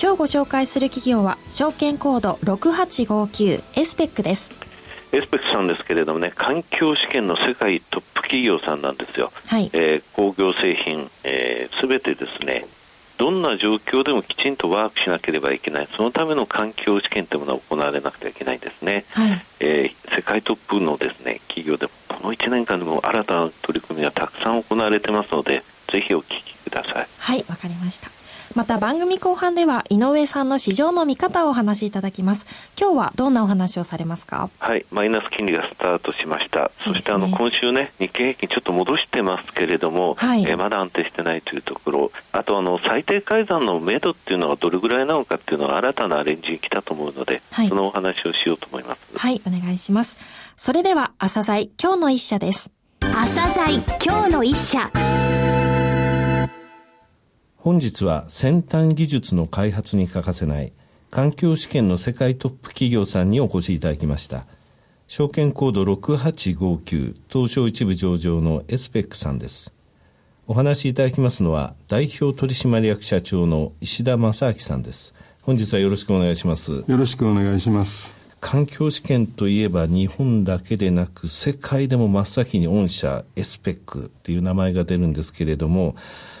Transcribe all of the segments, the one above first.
今日ご紹介する企業は証券コード6859エスペックです。エスペックさんですけれどもね環境試験の世界トップ企業さんなんですよ、はい。えー、工業製品すべ、えー、てですねどんな状況でもきちんとワークしなければいけない。そのための環境試験というものが行われなくてはいけないんですね、はい、えー、世界トップのですね企業でもこの1年間でも新たな取り組みがたくさん行われてますのでぜひお聞きください。はいわかりましたまた番組後半では井上さんの市場の見方をお話しいただきます。今日はどんなお話をされますか？はい。マイナス金利がスタートしました、ね、そしてあの今週ね日経平均ちょっと戻してますけれども、はい、えまだ安定してないというところ。あとあの最低改ざんの目処っていうのがどれぐらいなのかっていうのは新たなアレンジに来たと思うので、はい、そのお話をしようと思います。はいお願いします。それでは朝鮮今日の一社です。朝鮮今日の一社本日は先端技術の開発に欠かせない環境試験の世界トップ企業さんにお越しいただきました。証券コード6859東証一部上場のエスペックさんです。お話しいただきますのは代表取締役社長の石田正明さんです。本日はよろしくお願いします。よろしくお願いします。環境試験といえば日本だけでなく世界でも真っ先に御社エスペックっていう名前が出るんですけれども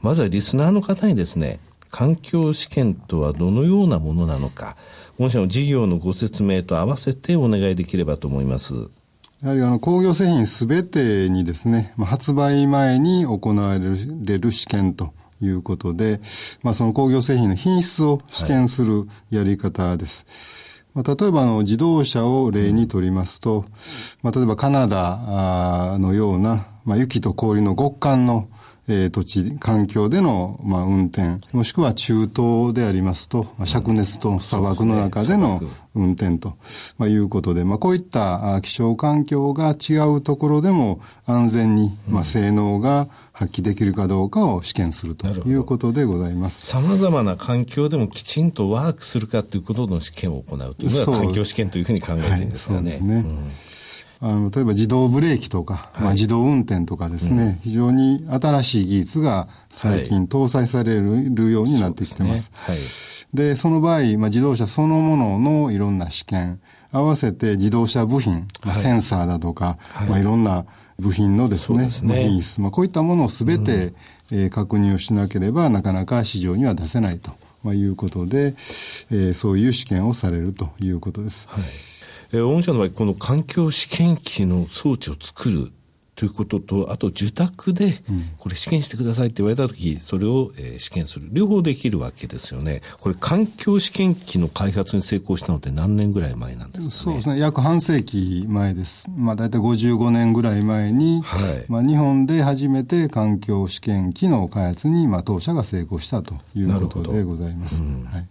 まずはリスナーの方にですね、環境試験とはどのようなものなのか、御社の事業のご説明と合わせてお願いできればと思います。やはりあの工業製品すべてにですね、発売前に行われる試験ということで、まあ、その工業製品の品質を試験するやり方です。はい、まあ、例えばあの自動車を例にとりますと、まあ、例えばカナダのような、まあ、雪と氷の極寒のえー、土地、環境での、まあ、運転、もしくは中東でありますと、まあ、灼熱と砂漠の中での運転と、まあ、いうことで、まあ、こういった気象環境が違うところでも安全に、まあ、性能が発揮できるかどうかを試験するということでございます。様々な環境でもきちんとワークするかということの試験を行うというのが環境試験というふうに考えているんですかね。はい、そうですね。うんあの、例えば自動ブレーキとか、はい、まあ、自動運転とかですね、うん、非常に新しい技術が最近搭載されるようになってきてます。はい、で、その場合、まあ、自動車そのもののいろんな試験、合わせて自動車部品、はい、センサーだとか、はい。まあ、いろんな部品のですね、すね。品質、まあ、こういったものをすべて、うん、えー、確認をしなければ、なかなか市場には出せないと、まあ、いうことで、えー、そういう試験をされるということです。はいえー、御社の場合、この環境試験機の装置を作るということと、あと受託で、これ試験してくださいって言われたとき、それを、えー、試験する。両方できるわけですよね。これ、環境試験機の開発に成功したのって何年ぐらい前なんですか、ね、そうですね。約半世紀前です。まあ、大体55年ぐらい前に、はい、まあ、日本で初めて環境試験機の開発に、まあ、当社が成功したということでございます。うん、はい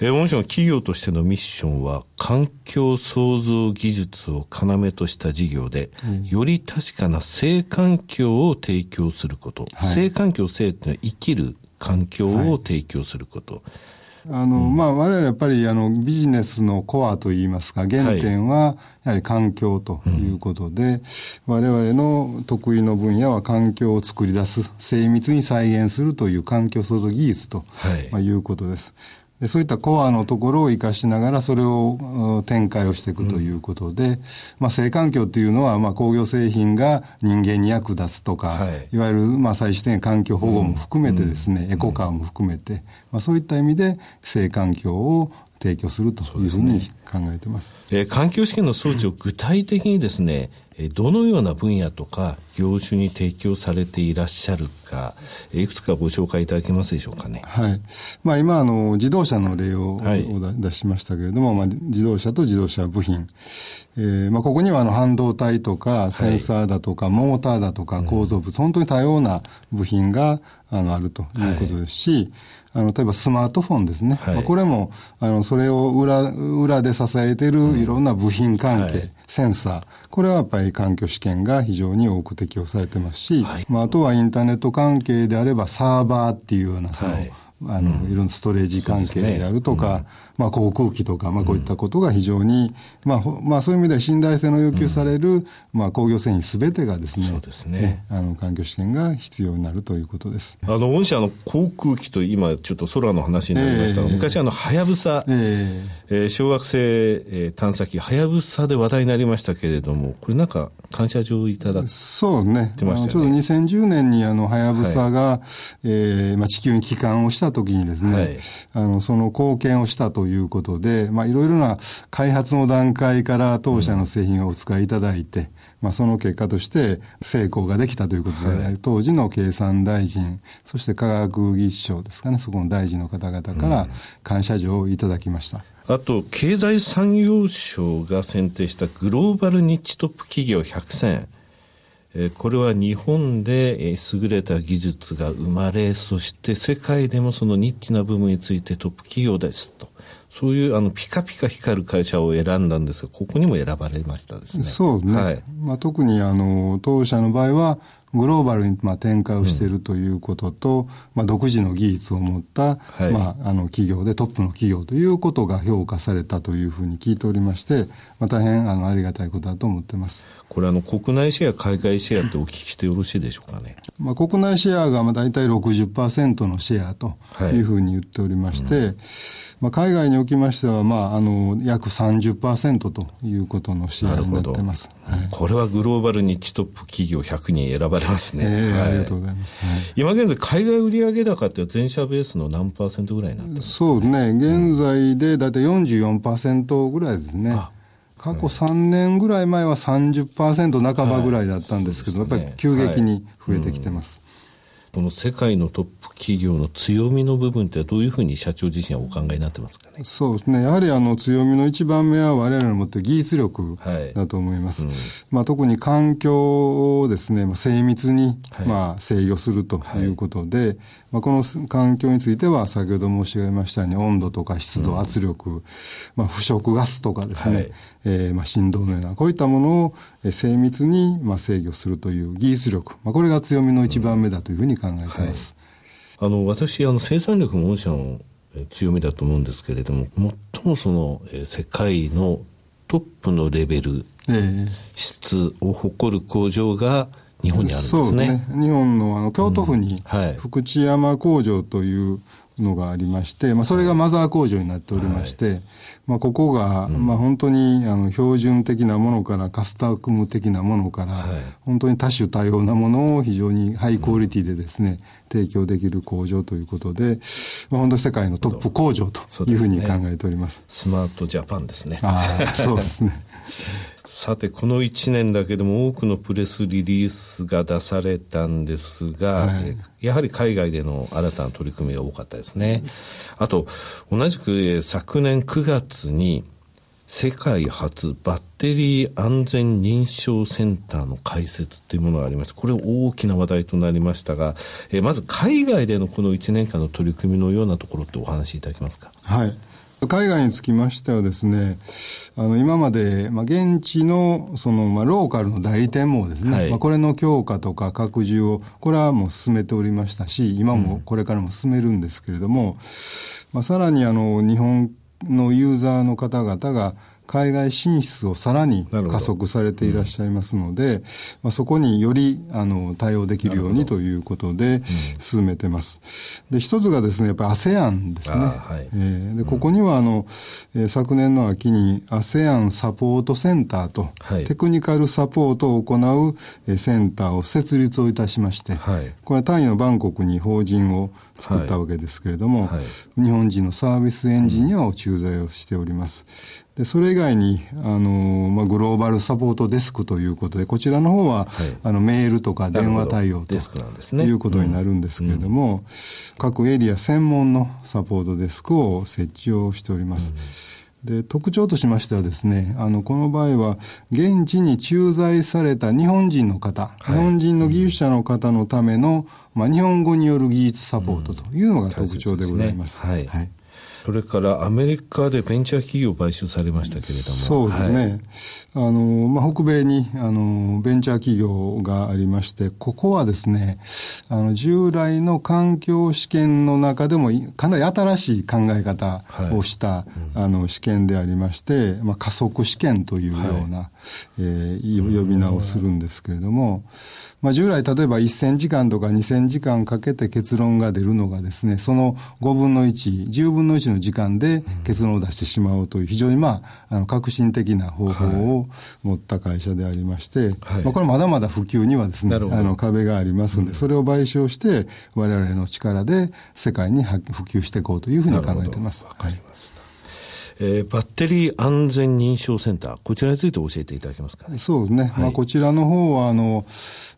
えー、御社の企業としてのミッションは、環境創造技術を要とした事業で、うん、より確かな性環境を提供すること。はい、性環境性っていうのは生きる環境を提供すること。はいあの、うん、まあ、我々やっぱり、あの、ビジネスのコアといいますか、原点は、やはり環境ということで、はいうん、我々の得意の分野は環境を作り出す、精密に再現するという環境創造技術と、はい、まあ、いうことです。でそういったコアのところを生かしながらそれを展開をしていくということで、うん、まあ、性環境というのは、まあ、工業製品が人間に役立つとか、はい、いわゆる、まあ、最終的に環境保護も含めてですね、うん、エコカーも含めて、まあ、そういった意味で性環境を提供するというふうに考えてます。すね、えー、環境試験の装置を具体的にですね、どのような分野とか業種に提供されていらっしゃるか、いくつかご紹介いただけますでしょうかね。はい。まあ今、あの、自動車の例を、はい、出しましたけれども、まあ自動車と自動車部品。えーまあ、ここにはあの半導体とかセンサーだとかモーターだとか構造物、本当に多様な部品があのあるということですし、あの、例えばスマートフォンですね。はい、まあ、これも、あの、それを裏、裏で支えているいろんな部品関係、はい、センサー。これはやっぱり環境試験が非常に多く適用されてますし、はい、まあ、あとはインターネット関係であればサーバーっていうような、その、あの、いろんなストレージ関係であるとか、まあ、航空機とか、まあ、こういったことが非常に、まあ、まあ、そういう意味では信頼性の要求される、まあ、工業製品すべてがですね、そうですね。あの、環境試験が必要になるということです。あの、御社の航空機と今、ちょっと空の話になりましたが、えー、昔あの、はやぶさ、えー、えー、小惑星、えー、探査機、はやぶさで話題になりましたけれども、これなんか、感謝状いただそうね。ね。ちょうど2010年にあの、はやぶさが、はい、えー、まあ、地球に帰還をしたときにですね、はい、あの、その貢献をしたということで、まあ、いろいろな開発の段階から当社の製品をお使いいただいて、うん、まあ、その結果として成功ができたということで、はい、当時の経産大臣、そして科学技術省ですかね、そこの大臣の方々から感謝状をいただきました。うんあと、経済産業省が選定したグローバルニッチトップ企業100選。えこれは日本で、え優れた技術が生まれ、そして世界でもそのニッチな部分についてトップ企業ですと。そういうあのピカピカ光る会社を選んだんですが、ここにも選ばれましたですね。そうね。はい、まあ、特にあの当社の場合は、グローバルにまあ展開をしているということと、うん、まあ、独自の技術を持った、はい、まあ、あの企業でトップの企業ということが評価されたというふうに聞いておりまして、まあ、大変あのありがたいことだと思ってます。これあの国内シェア、海外シェアってお聞きしてよろしいでしょうかね。まあ、国内シェアがまあ大体60%のシェアとい。うふうに言っておりまして、はいうん。まあ、海外におきましては、まあ、あの約30%ということの試合になってます、はい、これはグローバルニッチトップ企業100人選ばれますね、えーはい、ありがとうございます、はい、今現在海外売上高って全社ベースの何パーセントぐらいになってますそうね。現在で大体44%ぐらいですね、過去3年ぐらい前は30%半ばぐらいだったんですけど、やっぱり急激に増えてきてます。この世界のトップ企業の強みの部分ってどういうふうに社長自身はお考えになってますかね？そうですね。やはりあの強みの一番目は我々の持ってる技術力だと思います。はいうん、まあ特に環境をですね、まあ、精密に、まあ制御するということで、はい、まあこの環境については先ほど申し上げましたように温度とか湿度、圧力、まあ腐食ガスとかですね、はい、えー、まあ振動のような、こういったものを精密にまあ制御するという技術力、まあこれが強みの一番目だというふうに考えています。あの、私、あの、生産力も御社の強みだと思うんですけれども、最もその、え世界のトップのレベル、えー、質を誇る工場が日本にあるんですね。そうね。日本のあの京都府に、福知山工場というのがありまして、まあ、それがマザー工場になっておりまして、はい、まあ、ここが、まあ、本当にあの標準的なものからカスタム的なものから、はい、本当に多種多様なものを非常にハイクオリティでですね、提供できる工場ということで、まあ、本当世界のトップ工場というふうに考えております。すね、スマートジャパンですね。ああ、そうですね。さて、この1年だけでも多くのプレスリリースが出されたんですが、はい、やはり海外での新たな取り組みが多かったですね。あと、同じく昨年9月に、世界初バッテリー安全認証センターの開設というものがありまして、これ大きな話題となりましたが、えまず海外でのこの1年間の取り組みのようなところってお話しいただけますか？はい。海外につきましてはですね、あの、今まで、まあ、現地の、その、まあ、ローカルの代理店もですね、はい、まあ、これの強化とか拡充を、これはもう進めておりましたし、今もこれからも進めるんですけれども、うん、まあ、さらに、あの、日本のユーザーの方々が、海外進出をさらに加速されていらっしゃいますので、うん、まあ、そこによりあの対応できるようにということで進めてます。で、一つがですね、やっぱり ASEAN ですね。はい、えー、でここにはあの、えー、昨年の秋に ASEAN サポートセンターと、はい、テクニカルサポートを行う、えー、センターを設立をいたしまして、はい、これはタイのバンコクに法人を作ったわけですけれども、はい、日本人のサービスエンジニアを駐在をしております。でそれ以外にあの、まあ、グローバルサポートデスクということでこちらの方は、はい、あのメールとか電話対応と、ね、いうことになるんですけれども、うん、各エリア専門のサポートデスクを設置をしております。で特徴としましてはですねあのこの場合は現地に駐在された日本人の方、はい、日本人の技術者の方のための、まあ、日本語による技術サポートというのが特徴でございます。うん、すね、はい、はいそれからアメリカでベンチャー企業買収されましたけれども。そうですね。はい、あの、まあ、北米に、あの、ベンチャー企業がありまして、ここはですね、あの、従来の環境試験の中でもかなり新しい考え方をした、はいうん、あの、試験でありまして、まあ、加速試験というような、はい、えー、呼び名をするんですけれども、まあ、従来例えば1000時間とか2000時間かけて結論が出るのがですね、その5分の1、10分の1の時間で結論を出してしまおうという非常にまあ、あの革新的な方法を持った会社でありまして、はい、まあ、これまだまだ普及にはですね、あの壁がありますんで、それを賠償して我々の力で世界に普及していこうというふうに考えています。わかりました。えー、バッテリー安全認証センター、こちらについて教えていただけますか、ね、そうですね。はい、まあ、こちらの方は、あの、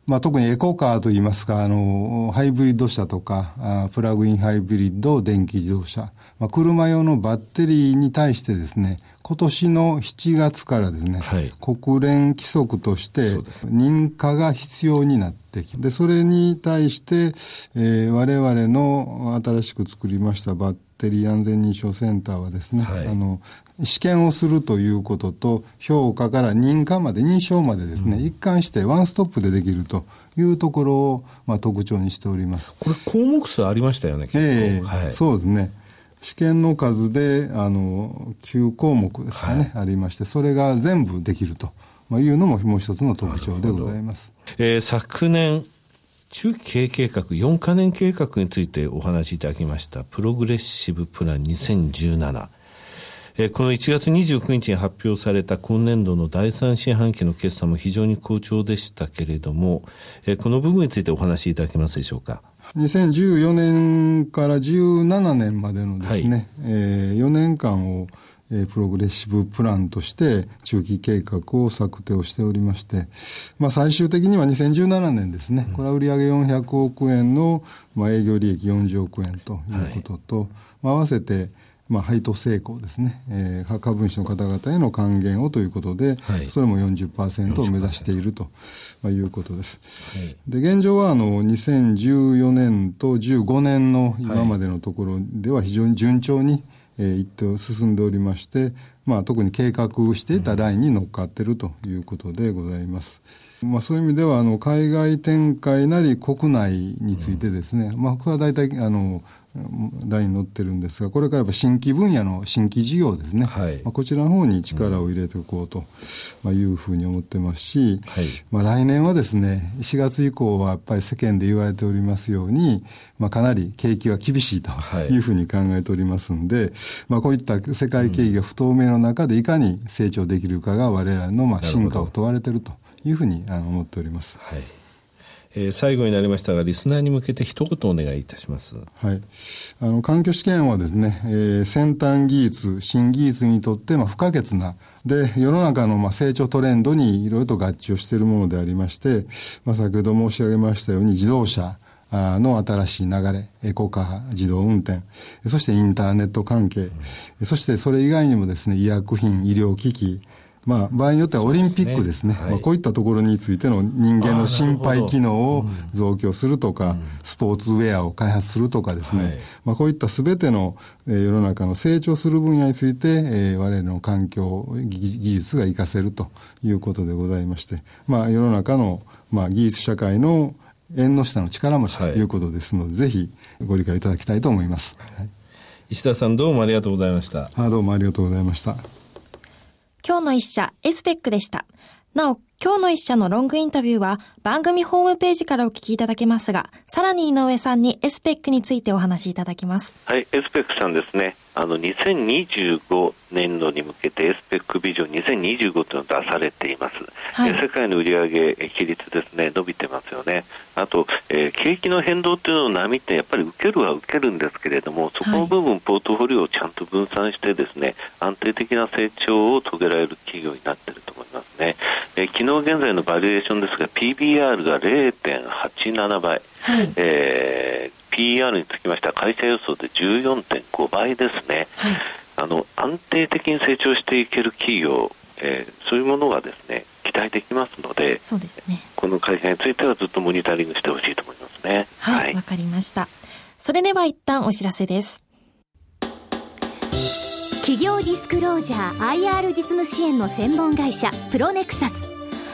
まあ、特にエコカーといいますか、あの、ハイブリッド車とか、あプラグインハイブリッド電気自動車、まあ、車用のバッテリーに対してですね、今年の7月からですね、はい、国連規則として認可が必要になってきでそれに対して、えー、我々の新しく作りましたバッテリー安全認証センターはですね、はい、あの試験をするということと評価から認可まで認証までですね、うん、一貫してワンストップでできるというところを、まあ、特徴にしております。これ項目数ありましたよねええーはい、そうですね。試験の数であの9項目ですかね、はい、ありましてそれが全部できると。いうのももう一つの特徴でございます、えー、昨年中期経営計画4か年計画についてお話しいただきましたプログレッシブプラン2017えー、この1月29日に発表された今年度の第3四半期の決算も非常に好調でしたけれども、えー、この部分についてお話しいただけますでしょうか？2014年から17年までのですね、はい、えー、4年間をえプログレッシブプランとして中期計画を策定をしておりまして、まあ、最終的には2017年ですね、これは売上400億円の、まあ、営業利益40億円ということと、はい、まあ、合わせてまあ、配当成功ですね、えー、株主の方々への還元をということで、はい、それも40%を目指しているということです。はい、で現状はあの2014年と15年の今までのところでは非常に順調に、えー、一等進んでおりまして、まあ、特に計画していたラインに乗っかっているということでございます。まあ、そういう意味ではあの海外展開なり国内についてですね、うん、まあ、これは大体あのラインに乗ってるんですが、これからやっぱ新規分野の新規事業ですね、はい、まあ、こちらの方に力を入れていこうというふうに思ってますし、はい、まあ、来年はですね、4月以降はやっぱり世間で言われておりますように、まあ、かなり景気は厳しいとい。うふうに考えておりますんで、まあ、こういった世界景気が不透明の中でいかに成長できるかが我々のまあ進化を問われているというふうに思っております。はいえー、最後になりましたが、リスナーに向けて一言お願いいたします。はい。あの、環境試験はですね、えー、先端技術、新技術にとって、まあ、不可欠な、で、世の中の、まあ、成長トレンドにいろいろと合致をしているものでありまして、まあ、先ほど申し上げましたように、自動車、の新しい流れ、エコカー、自動運転、そしてインターネット関係、そしてそれ以外にもですね、医薬品、医療機器、まあ、場合によってはオリンピックですね。すねはい、まあ、こういったところについての人間の心配機能を増強するとか、うん、スポーツウェアを開発するとかですね。はい、まあ、こういったすべての、えー、世の中の成長する分野について、えー、我々の環境、技術が活かせるということでございまして、まあ、世の中の、まあ、技術社会の縁の下の力持ちということですので、はい、ぜひご理解いただきたいと思います。はい、石田さんどうもありがとうございました。あどうもありがとうございました。今日の一社、エスペックでした。なお、今日の一社のロングインタビューは番組ホームページからお聞きいただけますが、さらに井上さんにエスペックについてお話しいただきます。はい、エスペックさんですね。あの、2025年度に向けてエスペックビジョン2025というのを出されています。はい、世界の売上比率ですね、伸びてますよね。あと、えー、景気の変動というのを波ってやっぱり受けるは受けるんですけれども、そこの部分、ポートフォリオをちゃんと分散してですね、安定的な成長を遂げられる企業になっていると思いますね。えー、昨日現在のバリエーションですが、PBR が0.87倍。はい、えー PR につきましては会社予想で14.5倍ですね、はい、あの安定的に成長していける企業、えー、そういうものがですね期待できますのでそうですね。この会社についてはずっとモニタリングしてほしいと思いますね。はいわ、はい、かりました。それでは一旦お知らせです。企業ディスクロージャー IR 実務支援の専門会社プロネクサス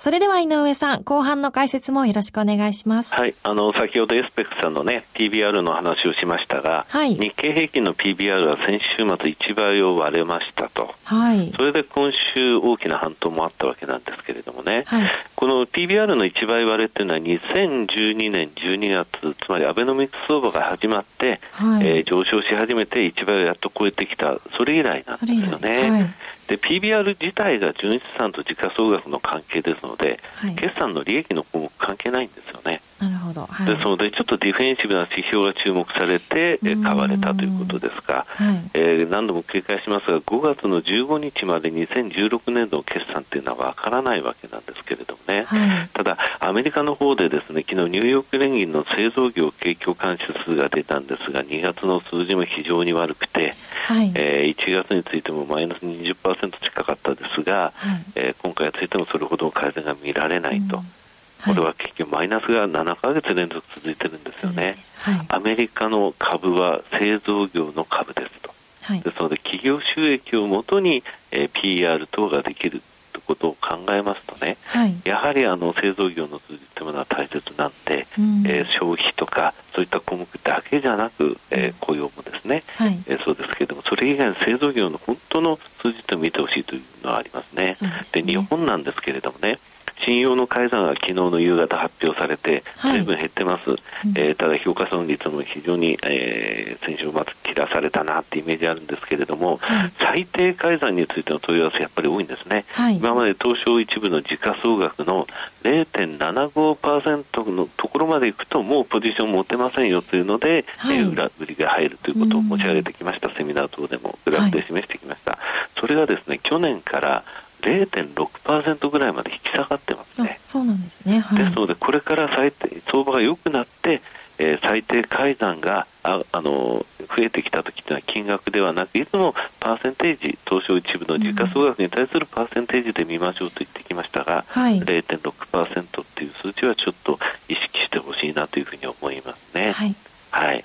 それでは井上さん、後半の解説もよろしくお願いします。はい、あの、先ほどエスペックさんのね、PBR の話をしましたが、はい、日経平均の PBR は先週末1倍を割れましたと。はい。それで今週大きな反動もあったわけなんですけれどもね、はい、この PBR の1倍割れっていうのは2012年12月、つまりアベノミクス相場が始まって、はい、えー、上昇し始めて1倍をやっと超えてきた、それ以来なんですよね。はい、で、PBR 自体が純資産と時価総額の関係ですので、はい、決算の利益の項目関係ないんですよね。なるほど。はい、ですので、ちょっとディフェンシブな指標が注目されて、買われたということですが、はい、えー、何度も繰り返しますが、5月の15日まで2016年度の決算っていうのはわからないわけなんですけれどもね、はい、ただ、アメリカの方でですね、昨日ニューヨーク連銀の製造業景況感指数が出たんですが、2月の数字も非常に悪くて、はい、えー、1月についてもマイナス20%近かったですが、はい、えー、今回についてもそれほど改善が見られないと。うんこれは結局マイナスが7か月連続続いてるんですよね、はい、アメリカの株は製造業の株ですと、はい、ですので企業収益をもとに、えー、PR 等ができるということを考えますとね、はい、やはりあの製造業の数字というものは大切なんで、うん、えー、消費とかそういった項目だけじゃなく、えー、雇用もですね、はい、えー、そうですけれどもそれ以外の製造業の本当の数字と見てほしいというのはありますね。で、ね、日本なんですけれどもね信用の改ざんが昨日の夕方発表されて、随分減ってます、はい、えー、ただ評価損率も非常に、えー、先週末切らされたなってイメージあるんですけれども、はい、最低改ざんについての問い合わせやっぱり多いんですね、はい、今まで東証一部の時価総額の0.75%のところまでいくともうポジション持てませんよというので、はい、えー、裏売りが入るということを申し上げてきました、セミナー等でもグラフで示してきました、それがですね去年から0.6%ぐらいまで引き下がってますね。そうなんですね、はい、ですので、これから最低相場が良くなって、えー、最低改ざんがああの増えてきたときというのは金額ではなくいつもパーセンテージ東証一部の時価総額に対するパーセンテージで見ましょうと言ってきましたが、はい、0.6%っていう数値はちょっと意識してほしいなというふうに思いますね。はい、はい。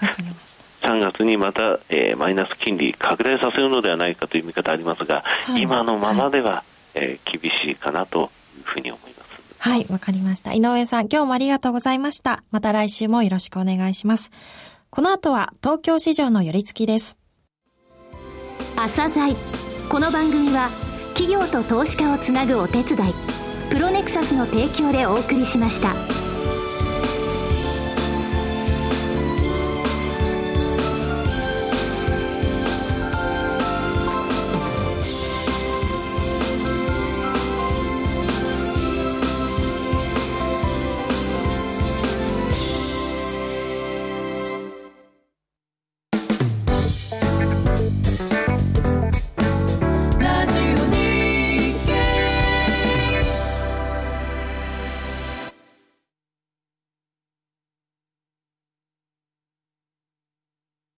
3月にまた、えー、マイナス金利拡大させるのではないかという見方ありますが、今のままでは、はい、えー、厳しいかなというふうに思います。はい、わかりました。井上さん、今日もありがとうございました。また来週もよろしくお願いします。この後は東京市場の寄り付きです。朝鮮この番組は企業と投資家をつなぐお手伝い、プロネクサスの提供でお送りしました。